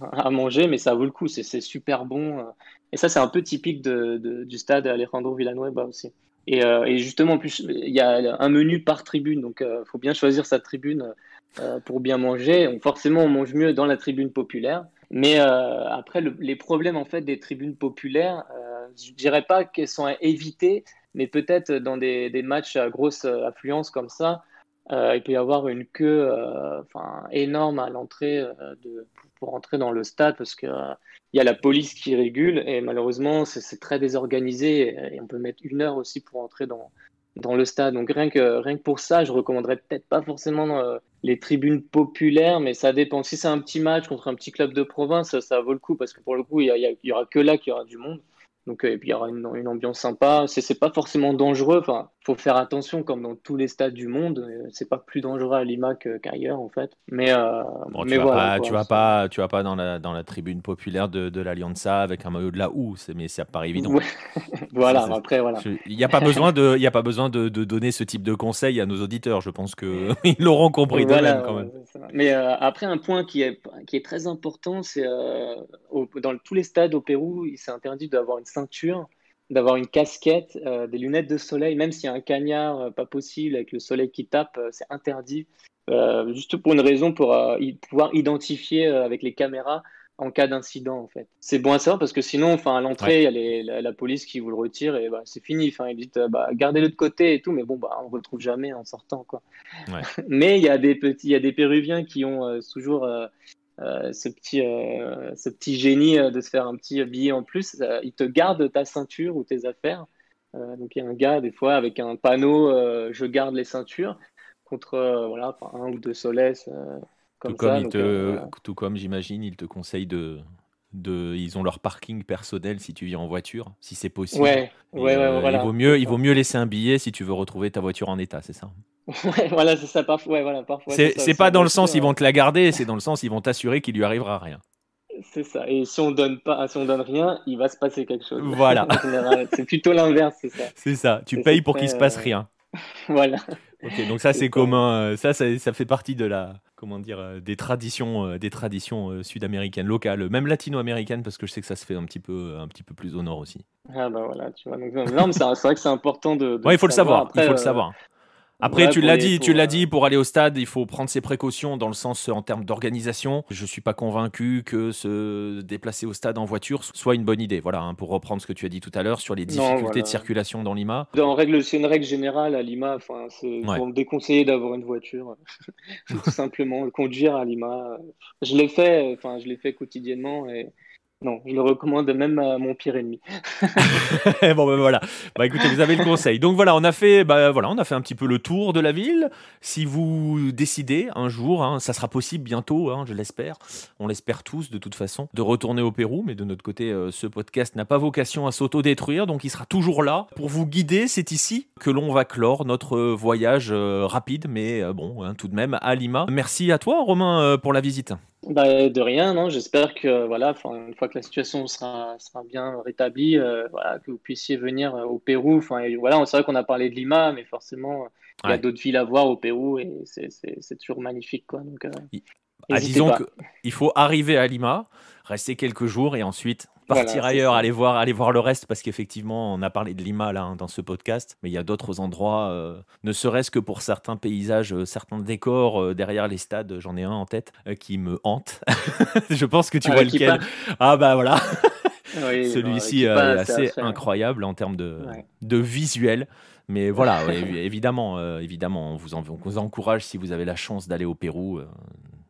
à, manger, mais ça vaut le coup. C'est super bon. Et ça, c'est un peu typique du stade Alejandro Villanueva aussi. Et, justement, en plus, il y a un menu par tribune, donc il faut bien choisir sa tribune pour bien manger. Forcément, on mange mieux dans la tribune populaire. Mais après, les problèmes en fait des tribunes populaires, je dirais pas qu'elles sont à éviter, mais peut-être dans des, matchs à grosse affluence comme ça, euh, il peut y avoir une queue euh, énorme à l'entrée euh, pour, entrer dans le stade parce qu'il il y a la police qui régule et malheureusement c'est très désorganisé et, on peut mettre une heure aussi pour entrer dans, dans le stade. Donc rien que, rien que pour ça, je recommanderais peut-être pas forcément les tribunes populaires, mais ça dépend. Si c'est un petit match contre un petit club de province, ça, vaut le coup parce que pour le coup, il y, y aura que là qu'il y aura du monde. Donc, euh, et puis il y aura une, une ambiance sympa. C'est pas forcément dangereux. Enfin, faut faire attention, comme dans tous les stades du monde. Euh, c'est pas plus dangereux à Lima qu'ailleurs, en fait. Mais, euh, tu vas pas, tu vas pas, tu vas pas dans la dans la tribune populaire de, de l'Alianza avec un maillot de la OU. Mais ça paraît évident. <laughs> voilà. après, voilà. Il n'y a pas besoin de, il y a pas besoin de, de, donner ce type de conseils à nos auditeurs. Je pense que <laughs> ils l'auront compris voilà, quand même. Mais après, un point qui est qui est très important, c'est dans tous les stades au Pérou, il s'est interdit d'avoir une ceinture, d'avoir une casquette, euh, des lunettes de soleil, même s'il y a un cagnard euh, pas possible avec le soleil qui tape, euh, c'est interdit. juste pour une raison, pour pouvoir identifier avec les caméras en cas d'incident en fait. C'est bon à savoir parce que sinon, enfin à l'entrée, il y a la, police qui vous le retire et bah, c'est fini. Enfin, ils disent bah, gardez-le de côté et tout, mais bon, bah on le retrouve jamais en sortant quoi. <laughs> mais il y a des petits, il y a des Péruviens qui ont toujours euh, ce, petit, euh, ce petit génie euh, de se faire un petit billet en plus, il te garde ta ceinture ou tes affaires. donc il y a un gars, des fois, avec un panneau Je garde les ceintures contre voilà, un ou deux soleils. comme tout, ça, comme tout comme j'imagine, il te conseille de, de, ils ont leur parking personnel si tu viens en voiture, si c'est possible. Ouais, ouais, il, vaut mieux, il vaut mieux laisser un billet si tu veux retrouver ta voiture en état, c'est ça? Ouais, voilà, c'est ça. Parfois, ouais, voilà, parfois. C'est pas dans le sens ils vont te la garder, c'est dans le sens ils vont t'assurer qu'il lui arrivera rien. C'est ça. Et si on donne pas, si on donne rien, il va se passer quelque chose. <laughs> Voilà. <laughs> c'est plutôt l'inverse, c'est ça. C'est ça. Tu payes pour qu'il se passe rien. <laughs> voilà. Ok, donc ça c'est commun. Euh, ça, ça, ça, fait partie de la, comment dire, euh, des traditions, euh, des traditions sud-américaines, locales, même latino-américaines, parce que je sais que ça se fait un petit peu, un petit peu plus au nord aussi. Ah bah voilà, tu vois. Donc, non, mais c'est vrai que c'est important de. ouais, il faut le savoir. il faut le savoir. Après, tu l'as dit, tu l'as dit, pour aller au stade, il faut prendre ses précautions dans le sens en termes d'organisation. Je suis pas convaincu que se déplacer au stade en voiture soit une bonne idée. Voilà, hein, pour reprendre ce que tu as dit tout à l'heure sur les difficultés de circulation dans Lima. Dans règle, c'est une règle générale à Lima. Enfin, c'est pour me déconseiller d'avoir une voiture. <laughs> tout simplement, <laughs> conduire à Lima. Je l'ai fait. Enfin, je l'ai fait quotidiennement et non, je le recommande même à mon pire ennemi. <laughs> bon ben voilà. Bah écoutez, vous avez le conseil. Donc voilà, on a fait, bah voilà, on a fait un petit peu le tour de la ville. Si vous décidez un jour, hein, ça sera possible bientôt, hein, je l'espère. On l'espère tous de toute façon, de retourner au Pérou. Mais de notre côté, euh, ce podcast n'a pas vocation à s'auto-détruire, donc il sera toujours là pour vous guider. C'est ici que l'on va clore notre voyage euh, rapide, mais euh, bon, hein, tout de même à Lima. Merci à toi, Romain, pour la visite. Bah, de rien, non. J'espère que voilà, une fois que la situation sera, sera bien rétablie, euh, voilà, que vous puissiez venir euh, au Pérou. Enfin, voilà, c'est vrai qu'on a parlé de Lima, mais forcément, il y a d'autres villes à voir au Pérou et c'est toujours magnifique, quoi. Donc, euh, ah, disons qu'il faut arriver à Lima, rester quelques jours et ensuite partir ailleurs, aller voir, aller voir le reste, parce qu'effectivement, on a parlé de Lima là, hein, dans ce podcast, mais il y a d'autres endroits, euh, ne serait-ce que pour certains paysages, euh, certains décors euh, derrière les stades, j'en ai un en tête qui me hante. <laughs> Je pense que tu ah, vois lequel. Ah bah voilà. <laughs> Celui-ci est assez incroyable en termes de, de visuel. Mais voilà, <laughs> évidemment, évidemment, on vous, on vous encourage si vous avez la chance d'aller au Pérou,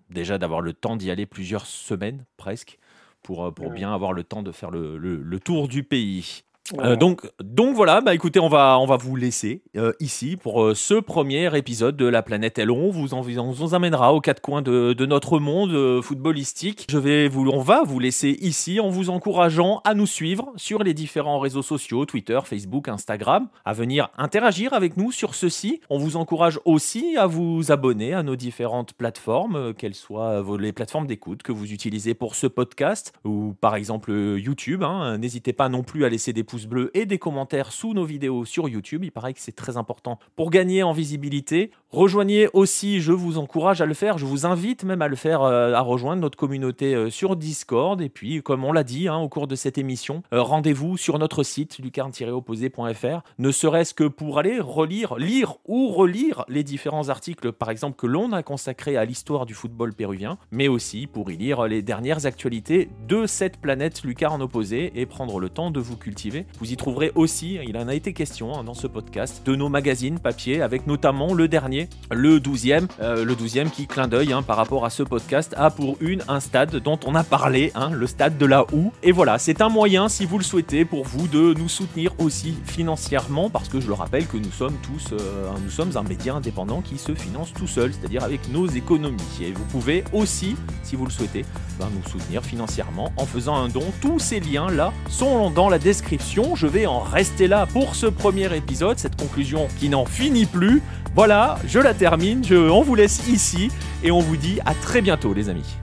déjà d'avoir le temps d'y aller plusieurs semaines presque pour, euh, pour bien avoir le temps de faire le, le tour du pays. Euh, donc, donc voilà, bah écoutez, on va, on va vous laisser euh, ici pour euh, ce premier épisode de la planète Elon. On vous, en, on vous amènera aux quatre coins de, de notre monde footballistique. Je vais vous, on va vous laisser ici en vous encourageant à nous suivre sur les différents réseaux sociaux, Twitter, Facebook, Instagram, à venir interagir avec nous sur ceci. On vous encourage aussi à vous abonner à nos différentes plateformes, qu'elles soient les plateformes d'écoute que vous utilisez pour ce podcast ou par exemple YouTube. Hein. N'hésitez pas non plus à laisser des pouces bleus et des commentaires sous nos vidéos sur YouTube. Il paraît que c'est très important pour gagner en visibilité. Rejoignez aussi, je vous encourage à le faire, je vous invite même à le faire, euh, à rejoindre notre communauté euh, sur Discord. Et puis, comme on l'a dit hein, au cours de cette émission, euh, rendez-vous sur notre site lucarne-opposé.fr, ne serait-ce que pour aller relire, lire ou relire les différents articles, par exemple, que l'on a consacrés à l'histoire du football péruvien, mais aussi pour y lire les dernières actualités de cette planète lucarne opposée et prendre le temps de vous cultiver. Vous y trouverez aussi, il en a été question hein, dans ce podcast, de nos magazines papier, avec notamment le dernier, le 12e, euh, le 12e qui, clin d'œil hein, par rapport à ce podcast, a pour une un stade dont on a parlé, hein, le stade de la Houe. Et voilà, c'est un moyen, si vous le souhaitez, pour vous de nous soutenir aussi financièrement, parce que je le rappelle que nous sommes tous, euh, nous sommes un média indépendant qui se finance tout seul, c'est-à-dire avec nos économies. Et vous pouvez aussi, si vous le souhaitez, ben, nous soutenir financièrement en faisant un don. Tous ces liens-là sont dans la description. Je vais en rester là pour ce premier épisode, cette conclusion qui n'en finit plus. Voilà, je la termine, on vous laisse ici et on vous dit à très bientôt les amis.